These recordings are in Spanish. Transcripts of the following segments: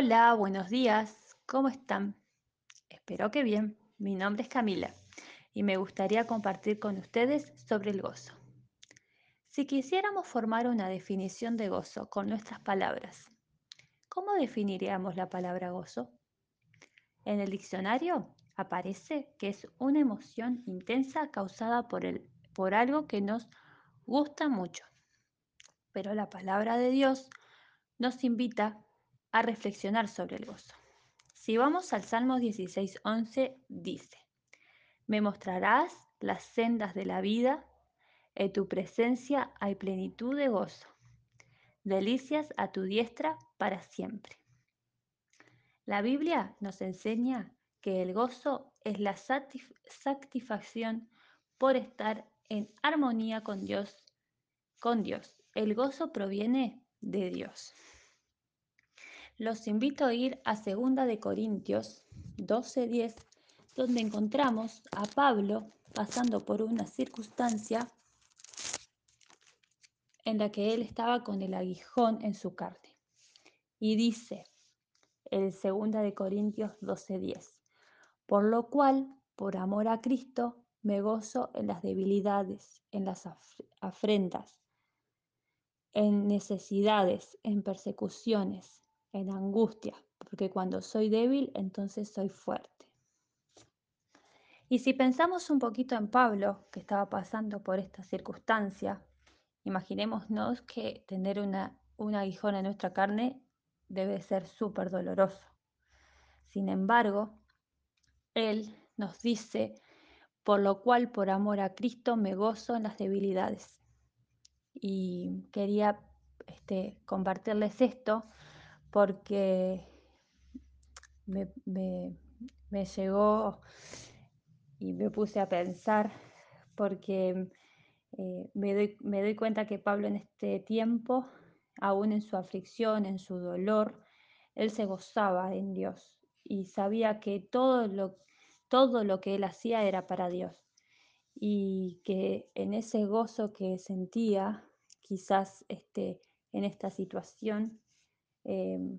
Hola, buenos días. ¿Cómo están? Espero que bien. Mi nombre es Camila y me gustaría compartir con ustedes sobre el gozo. Si quisiéramos formar una definición de gozo con nuestras palabras, ¿cómo definiríamos la palabra gozo? En el diccionario aparece que es una emoción intensa causada por, el, por algo que nos gusta mucho. Pero la palabra de Dios nos invita a reflexionar sobre el gozo. Si vamos al Salmo 16, 11, dice, me mostrarás las sendas de la vida, en tu presencia hay plenitud de gozo, delicias a tu diestra para siempre. La Biblia nos enseña que el gozo es la satisfacción por estar en armonía con Dios. Con Dios. El gozo proviene de Dios. Los invito a ir a 2 de Corintios 12:10, donde encontramos a Pablo pasando por una circunstancia en la que él estaba con el aguijón en su carne. Y dice el 2 de Corintios 12:10, por lo cual, por amor a Cristo, me gozo en las debilidades, en las afrentas, en necesidades, en persecuciones, en angustia, porque cuando soy débil, entonces soy fuerte. Y si pensamos un poquito en Pablo, que estaba pasando por esta circunstancia, imaginémonos que tener una, un aguijón en nuestra carne debe ser súper doloroso. Sin embargo, él nos dice, por lo cual por amor a Cristo me gozo en las debilidades. Y quería este, compartirles esto porque me, llegó y me puse a pensar, porque eh, me, doy, me doy cuenta que Pablo en este tiempo, aún en su aflicción, en su dolor, él se gozaba en Dios y sabía que todo lo, todo lo que él hacía era para Dios y que en ese gozo que sentía, quizás este, en esta situación, Em,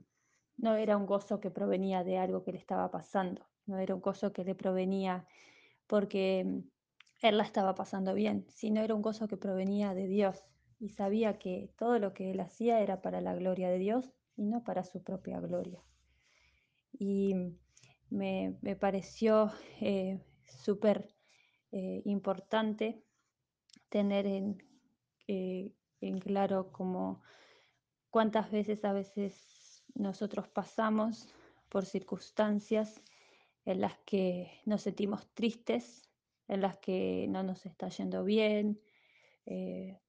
no era un gozo que provenía de algo que le estaba pasando, no era un gozo que le provenía porque em, él la estaba pasando bien, sino era un gozo que provenía de Dios y sabía que todo lo que él hacía era para la gloria de Dios y no para su propia gloria. Y me, pareció eh, súper eh, importante tener en, eh, claro como cuántas veces a veces nosotros pasamos por circunstancias en las que nos sentimos tristes, en las que no nos está yendo bien. Eh,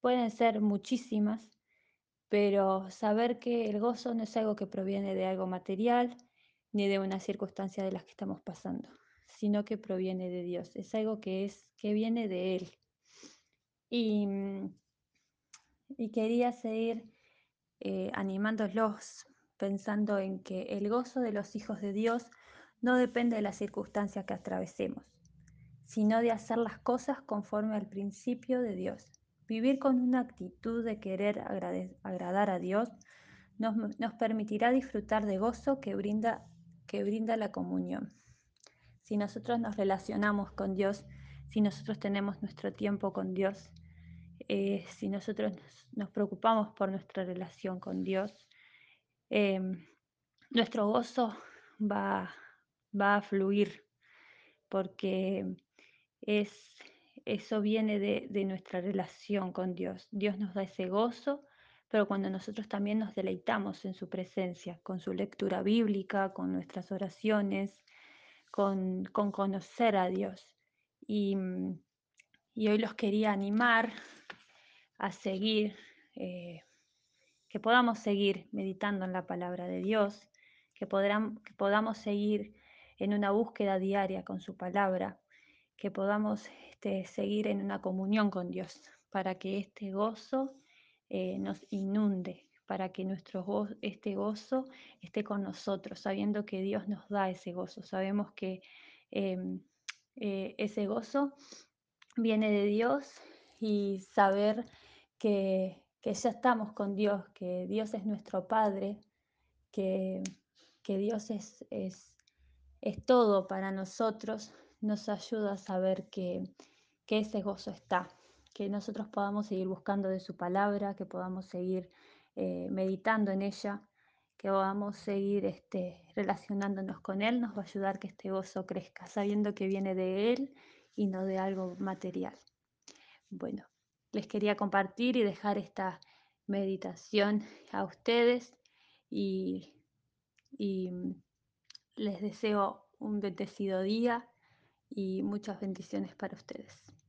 pueden ser muchísimas, pero saber que el gozo no es algo que proviene de algo material ni de una circunstancia de las que estamos pasando, sino que proviene de Dios. Es algo que es que viene de Él. Y, y quería seguir eh, animándolos, pensando en que el gozo de los hijos de Dios no depende de las circunstancias que atravesemos, sino de hacer las cosas conforme al principio de Dios. Vivir con una actitud de querer agradar a Dios nos, permitirá disfrutar de gozo que brinda la comunión. Si nosotros nos relacionamos con Dios, si nosotros tenemos nuestro tiempo con Dios, eh, si nosotros nos, preocupamos por nuestra relación con Dios, em, nuestro gozo va, va, a fluir, porque es, eso viene de, de nuestra relación con Dios. Dios nos da ese gozo, pero cuando nosotros también nos deleitamos en su presencia, con su lectura bíblica, con nuestras oraciones, con, con conocer a Dios. Y, y hoy los quería animar a seguir, eh, que podamos seguir meditando en la palabra de Dios, que, que podamos seguir en una búsqueda diaria con su palabra, que podamos este, seguir en una comunión con Dios, para que este gozo eh, nos inunde, para que nuestro gozo, este gozo esté con nosotros, sabiendo que Dios nos da ese gozo. Sabemos que em, eh, ese gozo viene de Dios y saber que, ya estamos con Dios, que Dios es nuestro Padre, que, que Dios es, es, es todo para nosotros, nos ayuda a saber que, que ese gozo está, que nosotros podamos seguir buscando de su palabra, que podamos seguir eh, meditando en ella, que podamos seguir este, relacionándonos con Él, nos va a ayudar que este gozo crezca, sabiendo que viene de Él y no de algo material. Bueno, les quería compartir y dejar esta meditación a ustedes y, y les deseo un bendecido día y muchas bendiciones para ustedes.